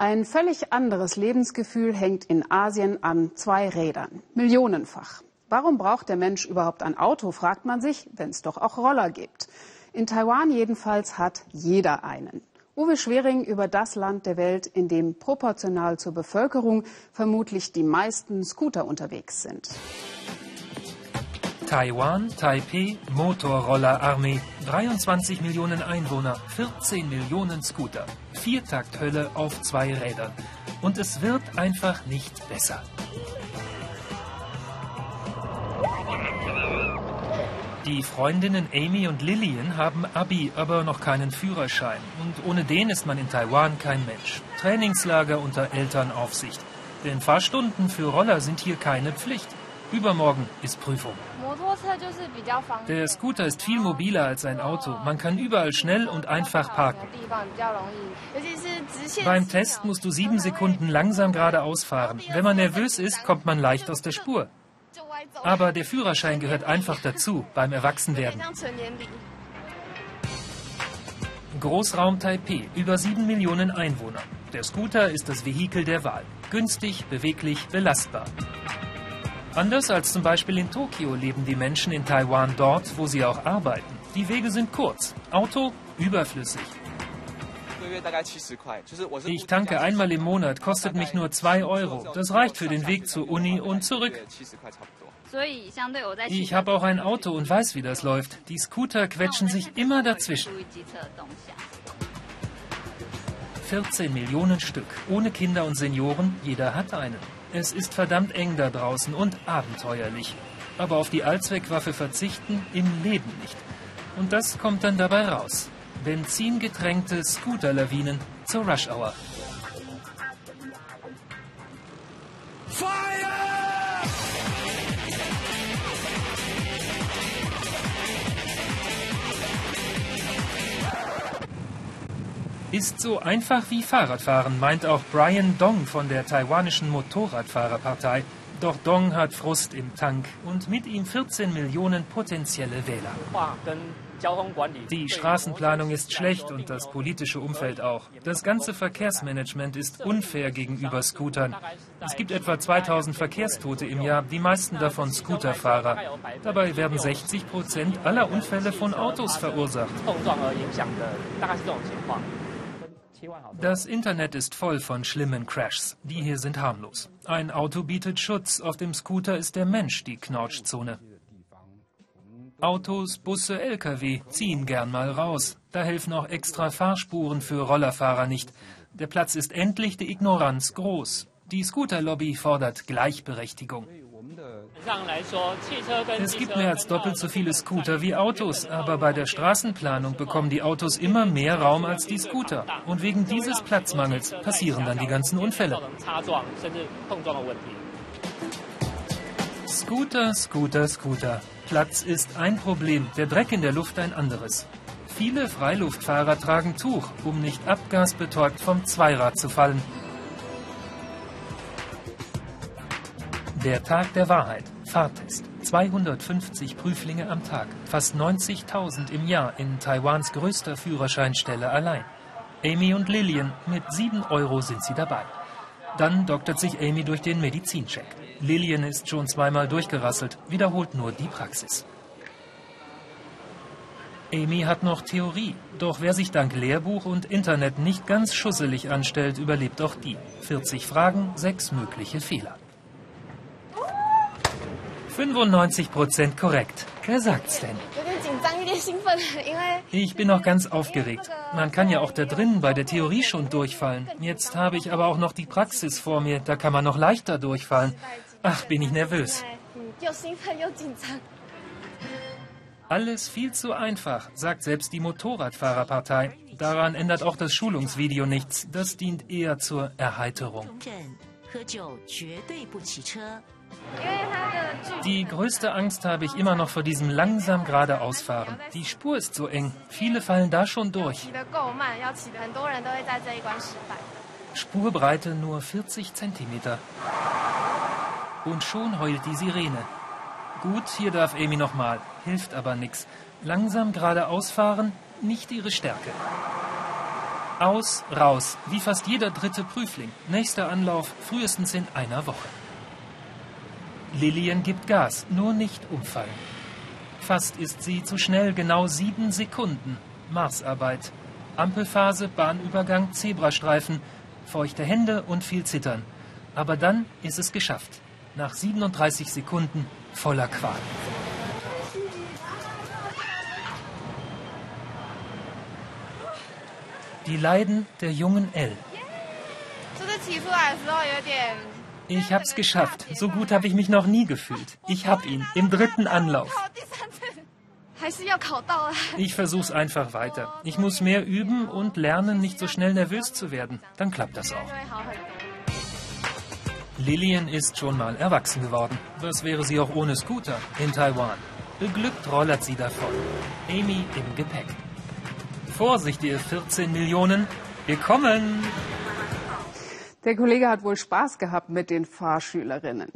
Ein völlig anderes Lebensgefühl hängt in Asien an zwei Rädern. Millionenfach. Warum braucht der Mensch überhaupt ein Auto, fragt man sich, wenn es doch auch Roller gibt. In Taiwan jedenfalls hat jeder einen. Uwe Schwering über das Land der Welt, in dem proportional zur Bevölkerung vermutlich die meisten Scooter unterwegs sind. Taiwan, Taipei, Motorrollerarmee, 23 Millionen Einwohner, 14 Millionen Scooter, Viertakthölle auf zwei Rädern. Und es wird einfach nicht besser. Die Freundinnen Amy und Lillian haben Abi, aber noch keinen Führerschein. Und ohne den ist man in Taiwan kein Mensch. Trainingslager unter Elternaufsicht. Denn Fahrstunden für Roller sind hier keine Pflicht. Übermorgen ist Prüfung. Der Scooter ist viel mobiler als ein Auto. Man kann überall schnell und einfach parken. Beim Test musst du sieben Sekunden langsam geradeaus fahren. Wenn man nervös ist, kommt man leicht aus der Spur. Aber der Führerschein gehört einfach dazu beim Erwachsenwerden. Großraum Taipei, über sieben Millionen Einwohner. Der Scooter ist das Vehikel der Wahl. Günstig, beweglich, belastbar. Anders als zum Beispiel in Tokio leben die Menschen in Taiwan dort, wo sie auch arbeiten. Die Wege sind kurz, Auto überflüssig. Ich tanke einmal im Monat, kostet mich nur 2 Euro. Das reicht für den Weg zur Uni und zurück. Ich habe auch ein Auto und weiß, wie das läuft. Die Scooter quetschen sich immer dazwischen. 14 Millionen Stück, ohne Kinder und Senioren, jeder hat einen. Es ist verdammt eng da draußen und abenteuerlich. Aber auf die Allzweckwaffe verzichten im Leben nicht. Und das kommt dann dabei raus. Benzingetränkte Scooterlawinen zur Rush Hour. Ist so einfach wie Fahrradfahren, meint auch Brian Dong von der taiwanischen Motorradfahrerpartei. Doch Dong hat Frust im Tank und mit ihm 14 Millionen potenzielle Wähler. Die Straßenplanung ist schlecht und das politische Umfeld auch. Das ganze Verkehrsmanagement ist unfair gegenüber Scootern. Es gibt etwa 2000 Verkehrstote im Jahr, die meisten davon Scooterfahrer. Dabei werden 60 Prozent aller Unfälle von Autos verursacht. Das Internet ist voll von schlimmen Crashs. Die hier sind harmlos. Ein Auto bietet Schutz, auf dem Scooter ist der Mensch die Knautschzone. Autos, Busse, Lkw ziehen gern mal raus. Da helfen auch extra Fahrspuren für Rollerfahrer nicht. Der Platz ist endlich die Ignoranz groß. Die Scooterlobby fordert Gleichberechtigung. Es gibt mehr als doppelt so viele Scooter wie Autos, aber bei der Straßenplanung bekommen die Autos immer mehr Raum als die Scooter. Und wegen dieses Platzmangels passieren dann die ganzen Unfälle. Scooter, Scooter, Scooter. Platz ist ein Problem, der Dreck in der Luft ein anderes. Viele Freiluftfahrer tragen Tuch, um nicht abgasbetäubt vom Zweirad zu fallen. Der Tag der Wahrheit. Fahrtest. 250 Prüflinge am Tag. Fast 90.000 im Jahr in Taiwans größter Führerscheinstelle allein. Amy und Lillian, mit 7 Euro sind sie dabei. Dann doktert sich Amy durch den Medizincheck. Lillian ist schon zweimal durchgerasselt, wiederholt nur die Praxis. Amy hat noch Theorie, doch wer sich dank Lehrbuch und Internet nicht ganz schusselig anstellt, überlebt auch die. 40 Fragen, 6 mögliche Fehler. 95 Prozent korrekt. Wer sagt's denn? Ich bin noch ganz aufgeregt. Man kann ja auch da drinnen bei der Theorie schon durchfallen. Jetzt habe ich aber auch noch die Praxis vor mir. Da kann man noch leichter durchfallen. Ach, bin ich nervös. Alles viel zu einfach, sagt selbst die Motorradfahrerpartei. Daran ändert auch das Schulungsvideo nichts. Das dient eher zur Erheiterung. Die größte Angst habe ich immer noch vor diesem langsam geradeausfahren. Die Spur ist so eng. Viele fallen da schon durch. Spurbreite nur 40 Zentimeter. Und schon heult die Sirene. Gut, hier darf Amy nochmal. Hilft aber nichts. Langsam geradeaus fahren, nicht ihre Stärke. Aus, raus, wie fast jeder dritte Prüfling. Nächster Anlauf frühestens in einer Woche. Lillian gibt Gas, nur nicht umfallen. Fast ist sie zu schnell, genau sieben Sekunden. Marsarbeit. Ampelphase, Bahnübergang, Zebrastreifen, feuchte Hände und viel Zittern. Aber dann ist es geschafft. Nach 37 Sekunden voller Qual. Die Leiden der jungen Elle. Ich hab's geschafft. So gut habe ich mich noch nie gefühlt. Ich hab ihn im dritten Anlauf. Ich versuch's einfach weiter. Ich muss mehr üben und lernen, nicht so schnell nervös zu werden. Dann klappt das auch. Lillian ist schon mal erwachsen geworden. Was wäre sie auch ohne Scooter in Taiwan? Beglückt rollert sie davon. Amy im Gepäck. Vorsicht, ihr 14 Millionen. Wir kommen! Der Kollege hat wohl Spaß gehabt mit den Fahrschülerinnen.